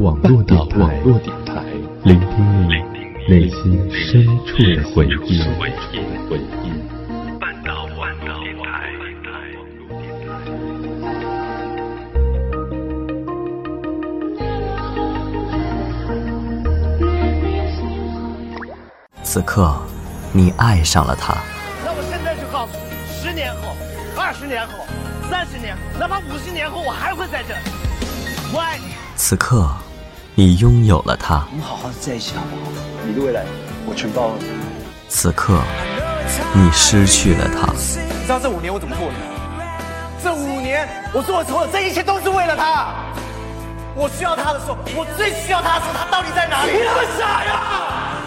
网络电台，聆听你内心深处的回忆。半岛网络电台。此刻，你爱上了他。那我现在就告诉你，十年后、二十年后、三十年后，哪怕五十年后，我还会在这里。我爱你。此刻，你拥有了他。我们好好的在一起好不好？你的未来，我全包了。此刻，你失去了他。你知道这五年我怎么过的？这五年我做的所有，这一切都是为了他。我需要他的时候，我最需要他的时候，他到底在哪里？你那么傻呀！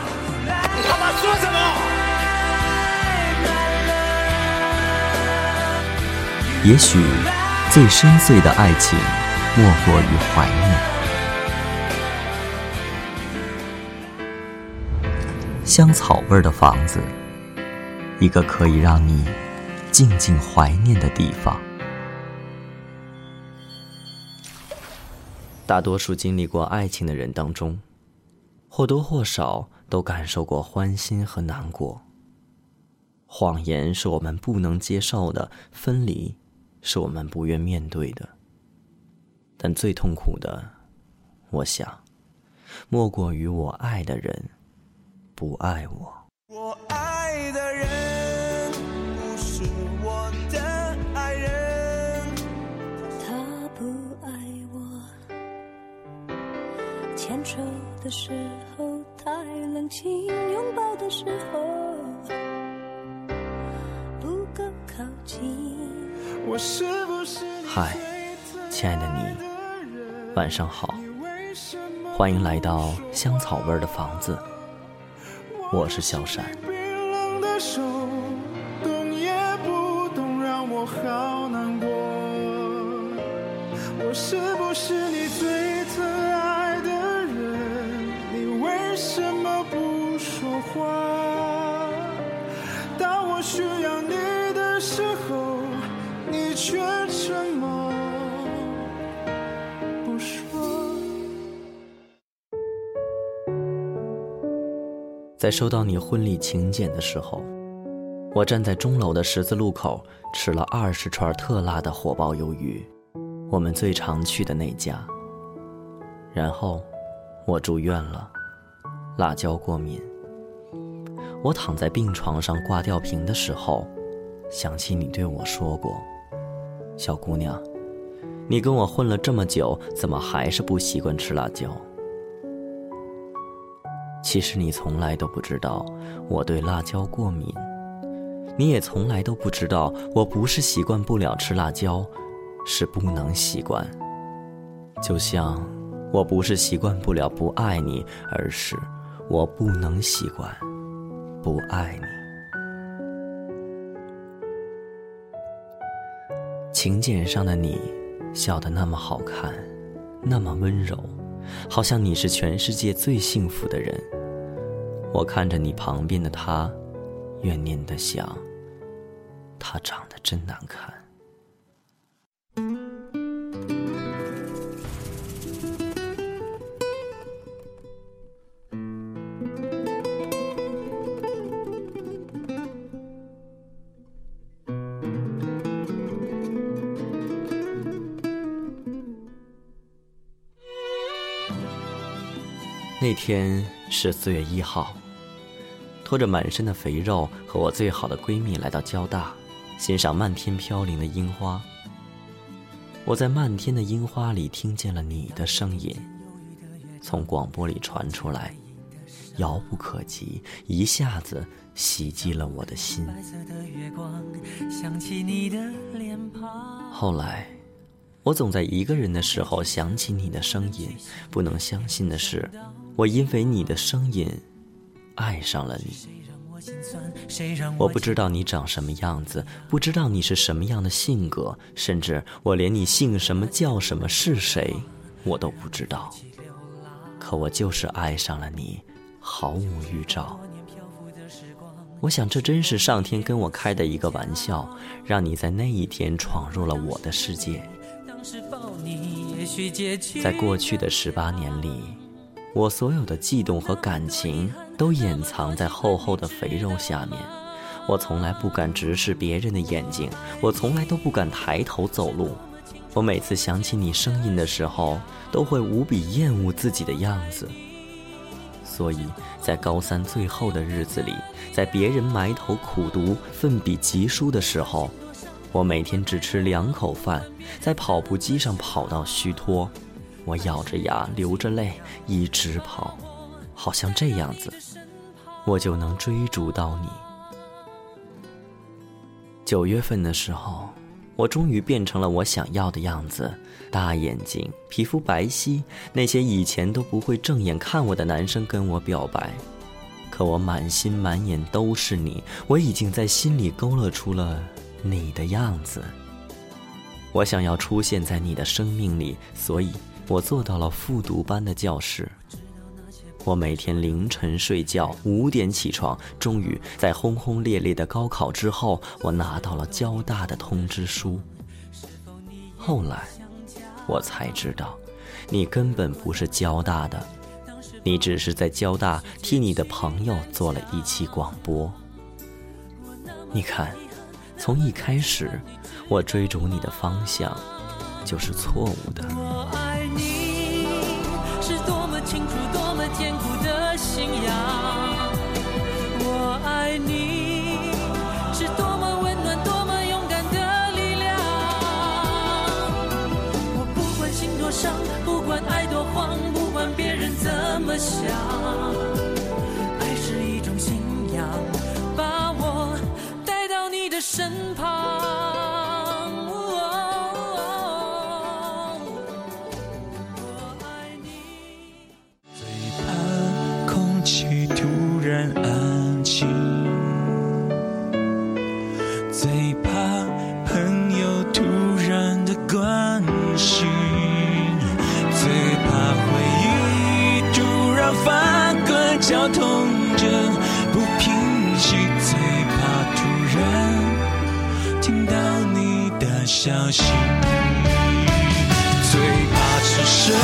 你他妈说什么？也许，最深邃的爱情。莫过于怀念。香草味的房子，一个可以让你静静怀念的地方。大多数经历过爱情的人当中，或多或少都感受过欢欣和难过。谎言是我们不能接受的，分离是我们不愿面对的。但最痛苦的，我想，莫过于我爱的人不爱我。我爱的人不是我的爱人，他不爱我。牵手的时候太冷清，拥抱的时候不够靠近。我是不是嗨，亲爱的你。晚上好，欢迎来到香草味的房子。我是小山。在收到你婚礼请柬的时候，我站在钟楼的十字路口，吃了二十串特辣的火爆鱿鱼，我们最常去的那家。然后，我住院了，辣椒过敏。我躺在病床上挂吊瓶的时候，想起你对我说过：“小姑娘，你跟我混了这么久，怎么还是不习惯吃辣椒？”其实你从来都不知道我对辣椒过敏，你也从来都不知道我不是习惯不了吃辣椒，是不能习惯。就像我不是习惯不了不爱你，而是我不能习惯不爱你。请柬上的你，笑得那么好看，那么温柔，好像你是全世界最幸福的人。我看着你旁边的他，怨念的想，他长得真难看。那天是四月一号。拖着满身的肥肉，和我最好的闺蜜来到交大，欣赏漫天飘零的樱花。我在漫天的樱花里听见了你的声音，从广播里传出来，遥不可及，一下子袭击了我的心。后来，我总在一个人的时候想起你的声音。不能相信的是，我因为你的声音。爱上了你，我不知道你长什么样子，不知道你是什么样的性格，甚至我连你姓什么、叫什么、是谁，我都不知道。可我就是爱上了你，毫无预兆。我想，这真是上天跟我开的一个玩笑，让你在那一天闯入了我的世界。在过去的十八年里，我所有的悸动和感情都掩藏在厚厚的肥肉下面。我从来不敢直视别人的眼睛，我从来都不敢抬头走路。我每次想起你声音的时候，都会无比厌恶自己的样子。所以在高三最后的日子里，在别人埋头苦读、奋笔疾书的时候，我每天只吃两口饭，在跑步机上跑到虚脱。我咬着牙，流着泪，一直跑，好像这样子，我就能追逐到你。九月份的时候，我终于变成了我想要的样子：大眼睛，皮肤白皙。那些以前都不会正眼看我的男生跟我表白，可我满心满眼都是你，我已经在心里勾勒出了你的样子。我想要出现在你的生命里，所以。我坐到了复读班的教室。我每天凌晨睡觉，五点起床。终于在轰轰烈烈的高考之后，我拿到了交大的通知书。后来，我才知道，你根本不是交大的，你只是在交大替你的朋友做了一期广播。你看，从一开始，我追逐你的方向。就是错误的。想。着不平息，最怕突然听到你的消息，最怕此生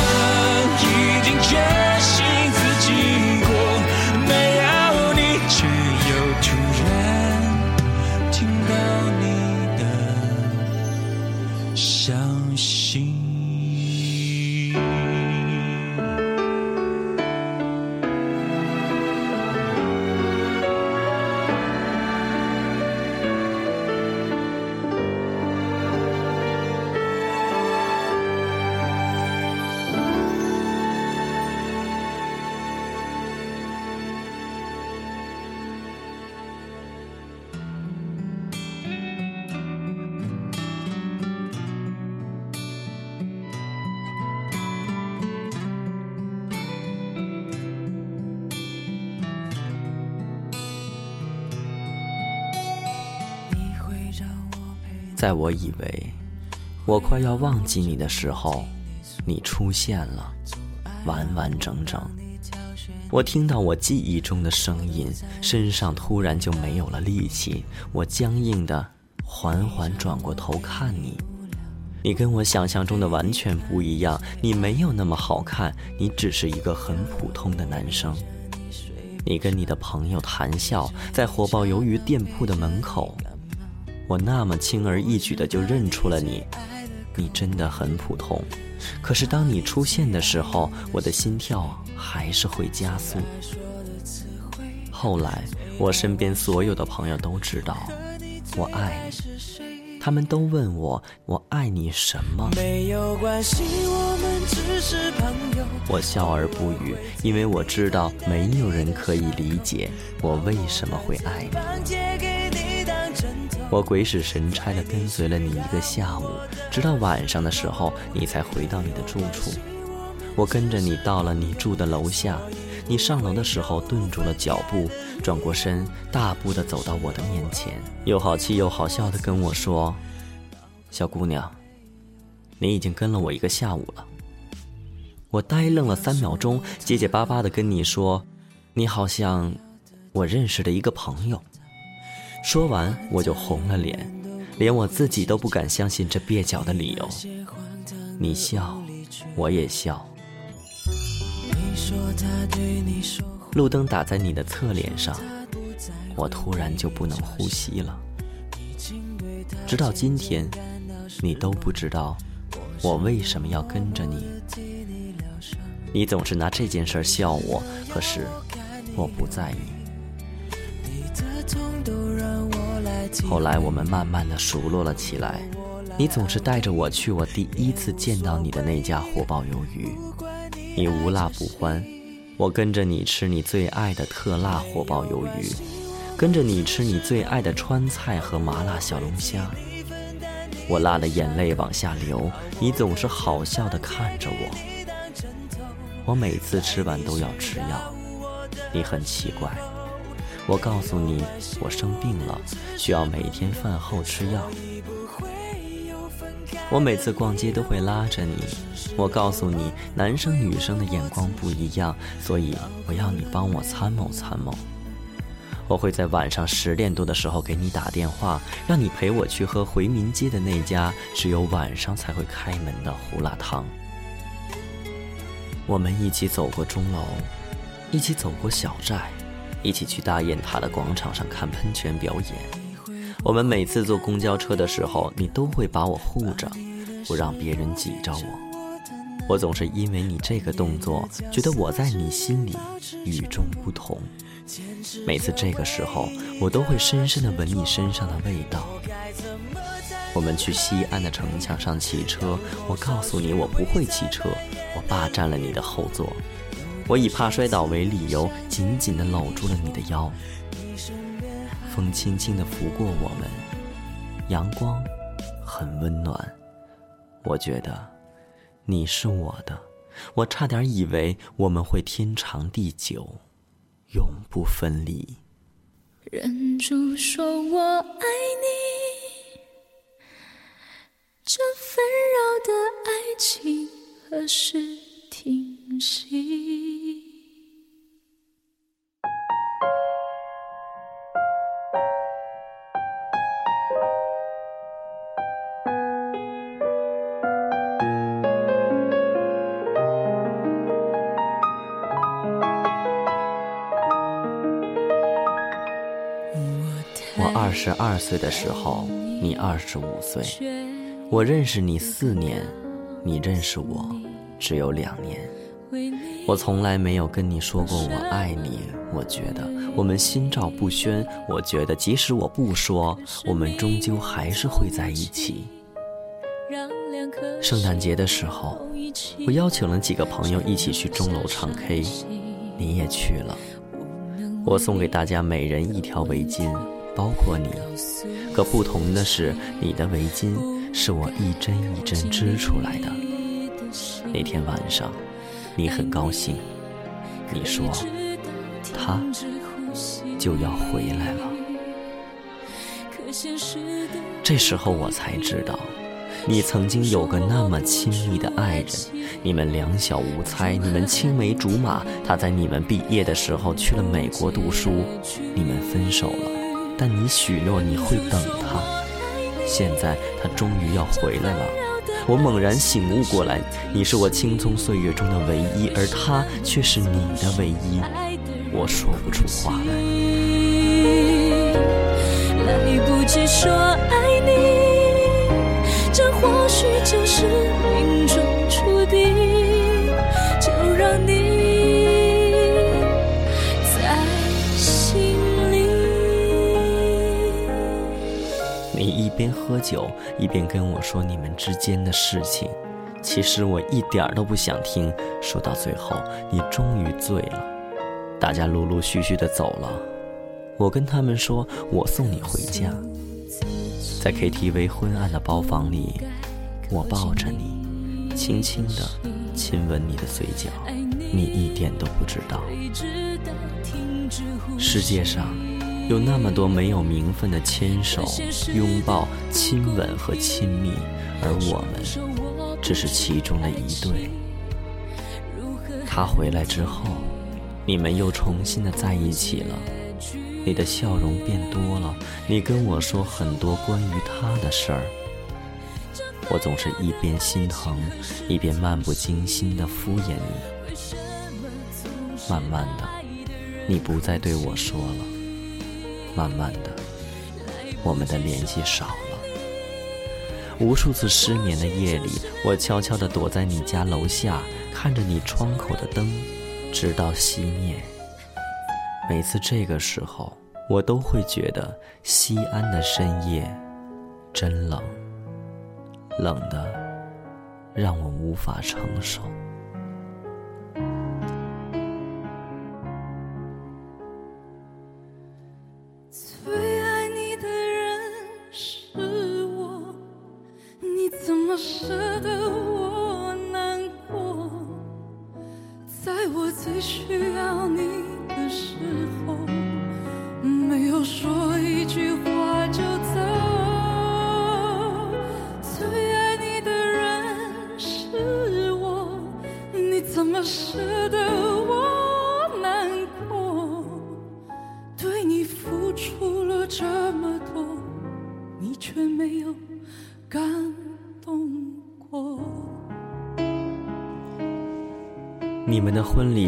在我以为我快要忘记你的时候，你出现了，完完整整。我听到我记忆中的声音，身上突然就没有了力气。我僵硬的缓缓转过头看你，你跟我想象中的完全不一样。你没有那么好看，你只是一个很普通的男生。你跟你的朋友谈笑，在火爆鱿鱼店铺的门口。我那么轻而易举的就认出了你，你真的很普通。可是当你出现的时候，我的心跳还是会加速。后来，我身边所有的朋友都知道我爱你，他们都问我我爱你什么？我笑而不语，因为我知道没有人可以理解我为什么会爱你。我鬼使神差地跟随了你一个下午，直到晚上的时候，你才回到你的住处。我跟着你到了你住的楼下，你上楼的时候顿住了脚步，转过身，大步地走到我的面前，又好气又好笑地跟我说：“小姑娘，你已经跟了我一个下午了。”我呆愣了三秒钟，结结巴巴地跟你说：“你好像我认识的一个朋友。”说完，我就红了脸，连我自己都不敢相信这蹩脚的理由。你笑，我也笑。路灯打在你的侧脸上，我突然就不能呼吸了。直到今天，你都不知道我为什么要跟着你。你总是拿这件事笑我，可是我不在意。你的痛都后来我们慢慢的熟络了起来，你总是带着我去我第一次见到你的那家火爆鱿鱼，你无辣不欢，我跟着你吃你最爱的特辣火爆鱿鱼，跟着你吃你最爱的川菜和麻辣小龙虾，我辣的眼泪往下流，你总是好笑的看着我，我每次吃完都要吃药，你很奇怪。我告诉你，我生病了，需要每天饭后吃药。我每次逛街都会拉着你。我告诉你，男生女生的眼光不一样，所以我要你帮我参谋参谋。我会在晚上十点多的时候给你打电话，让你陪我去喝回民街的那家只有晚上才会开门的胡辣汤。我们一起走过钟楼，一起走过小寨。一起去大雁塔的广场上看喷泉表演。我们每次坐公交车的时候，你都会把我护着，不让别人挤着我。我总是因为你这个动作，觉得我在你心里与众不同。每次这个时候，我都会深深的闻你身上的味道。我们去西安的城墙上骑车，我告诉你我不会骑车，我霸占了你的后座。我以怕摔倒为理由，紧紧地搂住了你的腰。风轻轻地拂过我们，阳光很温暖。我觉得你是我的，我差点以为我们会天长地久，永不分离。忍住说我爱你，这纷扰的爱情何时清晰？我二十二岁的时候，你二十五岁。我认识你四年，你认识我只有两年。我从来没有跟你说过我爱你。我觉得我们心照不宣。我觉得即使我不说，我们终究还是会在一起。圣诞节的时候，我邀请了几个朋友一起去钟楼唱 K，你也去了。我送给大家每人一条围巾。包括你，可不同的是，你的围巾是我一针一针织出来的。那天晚上，你很高兴，你说他就要回来了。这时候我才知道，你曾经有个那么亲密的爱人，你们两小无猜，你们青梅竹马。他在你们毕业的时候去了美国读书，你们分手了。但你许诺你会等他，现在他终于要回来了。我猛然醒悟过来，你是我青葱岁月中的唯一，而他却是你的唯一。我说不出话来。来不及说爱你，这或许就是命中注定。就让你。边喝酒一边跟我说你们之间的事情，其实我一点都不想听。说到最后，你终于醉了，大家陆陆续续的走了。我跟他们说，我送你回家。在 KTV 昏暗的包房里，我抱着你，轻轻的亲吻你的嘴角，你一点都不知道。世界上。有那么多没有名分的牵手、拥抱、亲吻和亲密，而我们只是其中的一对。他回来之后，你们又重新的在一起了。你的笑容变多了，你跟我说很多关于他的事儿。我总是一边心疼，一边漫不经心的敷衍你。慢慢的，你不再对我说了。慢慢的，我们的联系少了。无数次失眠的夜里，我悄悄地躲在你家楼下，看着你窗口的灯，直到熄灭。每次这个时候，我都会觉得西安的深夜真冷，冷的让我无法承受。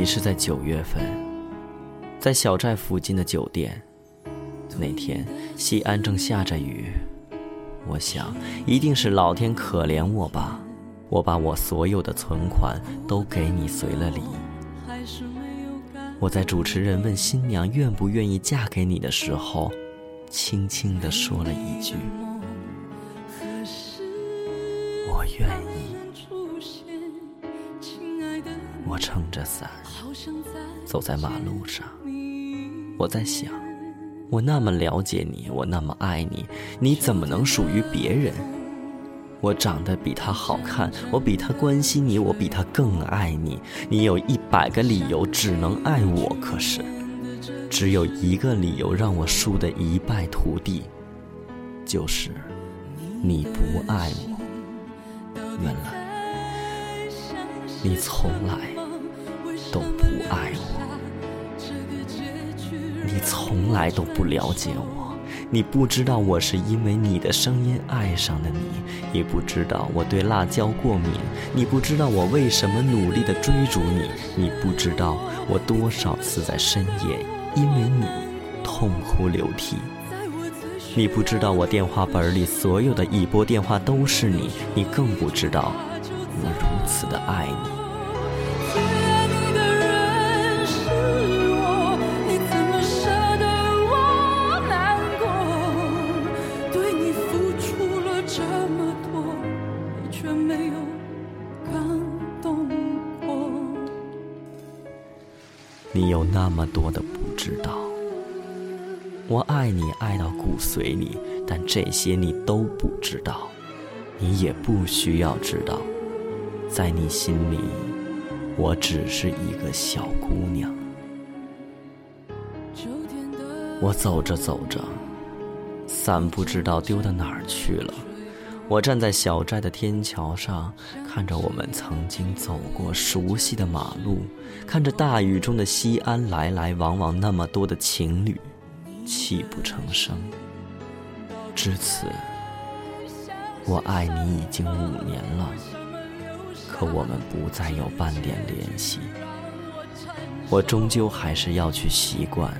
是在九月份，在小寨附近的酒店。那天西安正下着雨，我想一定是老天可怜我吧。我把我所有的存款都给你随了礼。我在主持人问新娘愿不愿意嫁给你的时候，轻轻地说了一句：“我愿意。出现，亲爱的，”我撑着伞走在马路上，我在想，我那么了解你，我那么爱你，你怎么能属于别人？我长得比他好看，我比他关心你，我比他更爱你。你有一百个理由只能爱我，可是只有一个理由让我输得一败涂地，就是你不爱我。原来你从来都不爱我。你从来都不了解我，你不知道我是因为你的声音爱上的你，你不知道我对辣椒过敏，你不知道我为什么努力的追逐你，你不知道我多少次在深夜因为你痛哭流涕，你不知道我电话本里所有的已拨电话都是你，你更不知道我如此的爱你。那么多的不知道，我爱你爱到骨髓里，但这些你都不知道，你也不需要知道，在你心里，我只是一个小姑娘。我走着走着，伞不知道丢到哪儿去了。我站在小寨的天桥上，看着我们曾经走过熟悉的马路，看着大雨中的西安来来往往那么多的情侣，泣不成声。至此，我爱你已经五年了，可我们不再有半点联系。我终究还是要去习惯，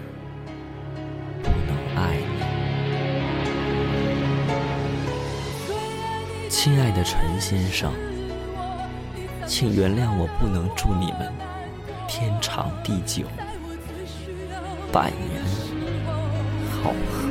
亲爱的陈先生，请原谅我不能祝你们天长地久，百年好合。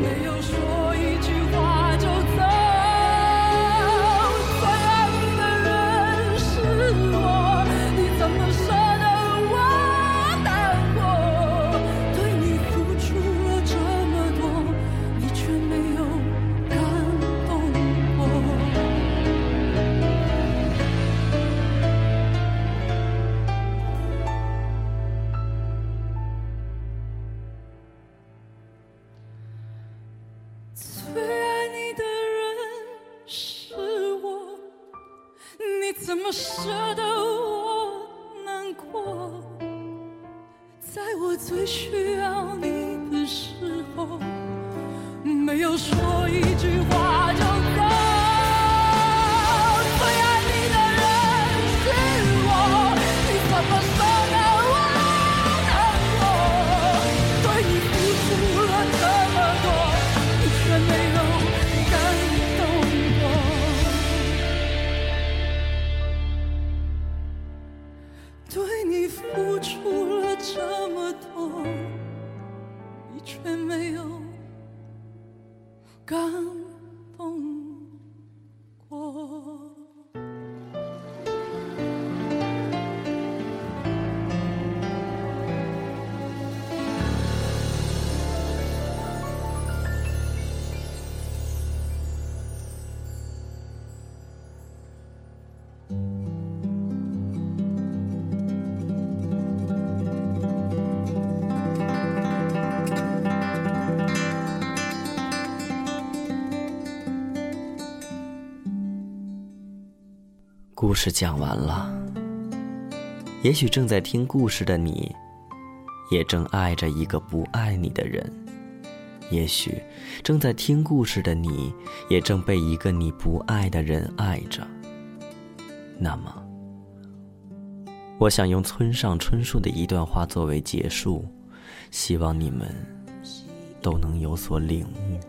事讲完了，也许正在听故事的你，也正爱着一个不爱你的人；也许正在听故事的你，也正被一个你不爱的人爱着。那么，我想用村上春树的一段话作为结束，希望你们都能有所领悟。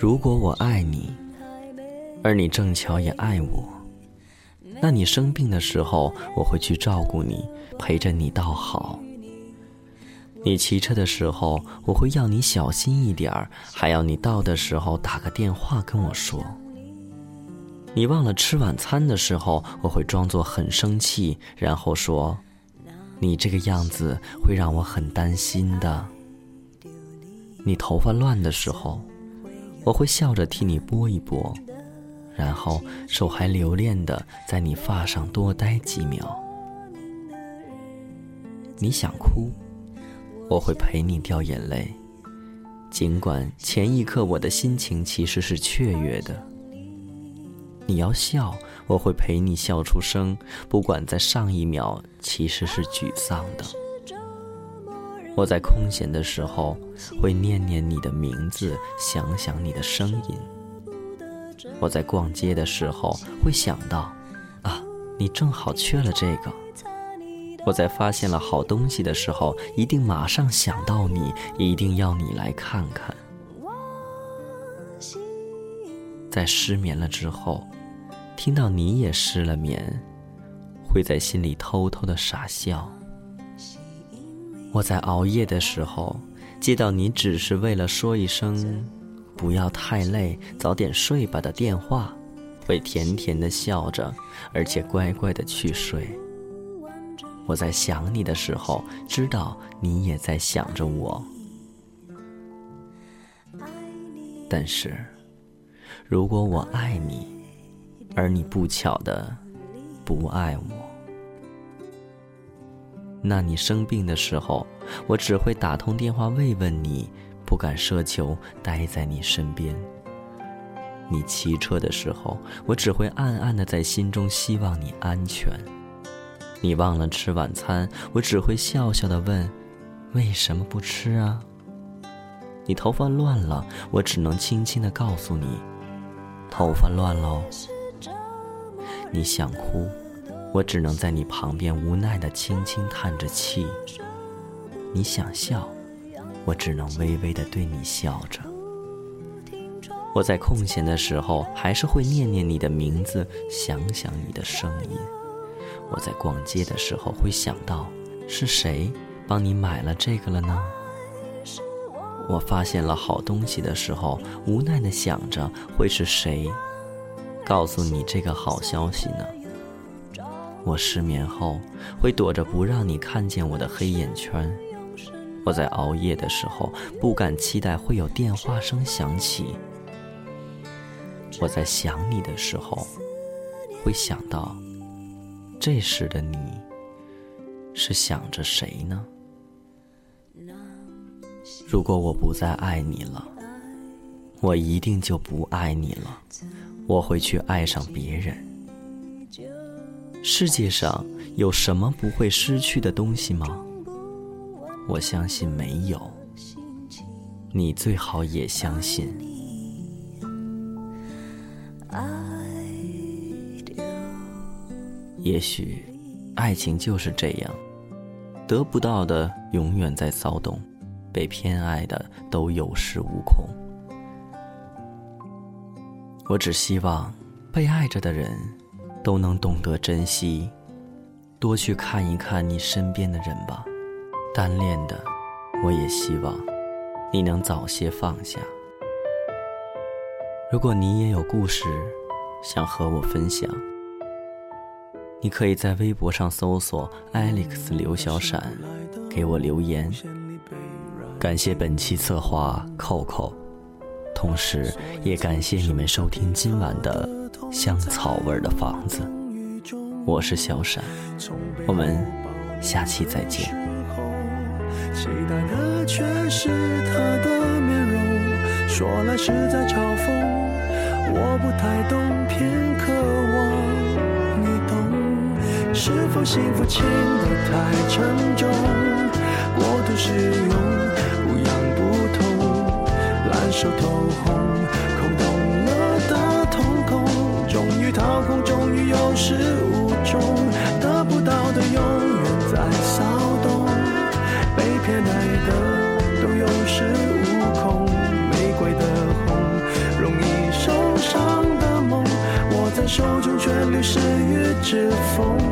如果我爱你，而你正巧也爱我，那你生病的时候，我会去照顾你，陪着你到好。你骑车的时候，我会要你小心一点儿，还要你到的时候打个电话跟我说。你忘了吃晚餐的时候，我会装作很生气，然后说：“你这个样子会让我很担心的。”你头发乱的时候。我会笑着替你拨一拨，然后手还留恋的在你发上多待几秒。你想哭，我会陪你掉眼泪，尽管前一刻我的心情其实是雀跃的。你要笑，我会陪你笑出声，不管在上一秒其实是沮丧的。我在空闲的时候会念念你的名字，想想你的声音。我在逛街的时候会想到，啊，你正好缺了这个。我在发现了好东西的时候，一定马上想到你，一定要你来看看。在失眠了之后，听到你也失了眠，会在心里偷偷的傻笑。我在熬夜的时候，接到你只是为了说一声“不要太累，早点睡吧”的电话，会甜甜的笑着，而且乖乖的去睡。我在想你的时候，知道你也在想着我。但是，如果我爱你，而你不巧的不爱我。那你生病的时候，我只会打通电话慰问你，不敢奢求待在你身边。你骑车的时候，我只会暗暗的在心中希望你安全。你忘了吃晚餐，我只会笑笑的问：为什么不吃啊？你头发乱了，我只能轻轻的告诉你：头发乱喽。你想哭。我只能在你旁边无奈的轻轻叹着气。你想笑，我只能微微的对你笑着。我在空闲的时候还是会念念你的名字，想想你的声音。我在逛街的时候会想到，是谁帮你买了这个了呢？我发现了好东西的时候，无奈的想着会是谁告诉你这个好消息呢？我失眠后会躲着不让你看见我的黑眼圈。我在熬夜的时候不敢期待会有电话声响起。我在想你的时候会想到，这时的你是想着谁呢？如果我不再爱你了，我一定就不爱你了。我会去爱上别人。世界上有什么不会失去的东西吗？我相信没有。你最好也相信。也许，爱情就是这样，得不到的永远在骚动，被偏爱的都有恃无恐。我只希望，被爱着的人。都能懂得珍惜，多去看一看你身边的人吧。单恋的，我也希望你能早些放下。如果你也有故事想和我分享，你可以在微博上搜索 “Alex 刘小闪”，给我留言。感谢本期策划扣扣，同时也感谢你们收听今晚的香草味的房子。我是小闪，我们下期再见。期待的却是他的面容，说来是在嘲讽，我不太懂，偏渴望你懂。是否幸福轻得太沉重，过度使用？不痒不痛，烂熟透红，空洞了的瞳孔，终于掏空，是风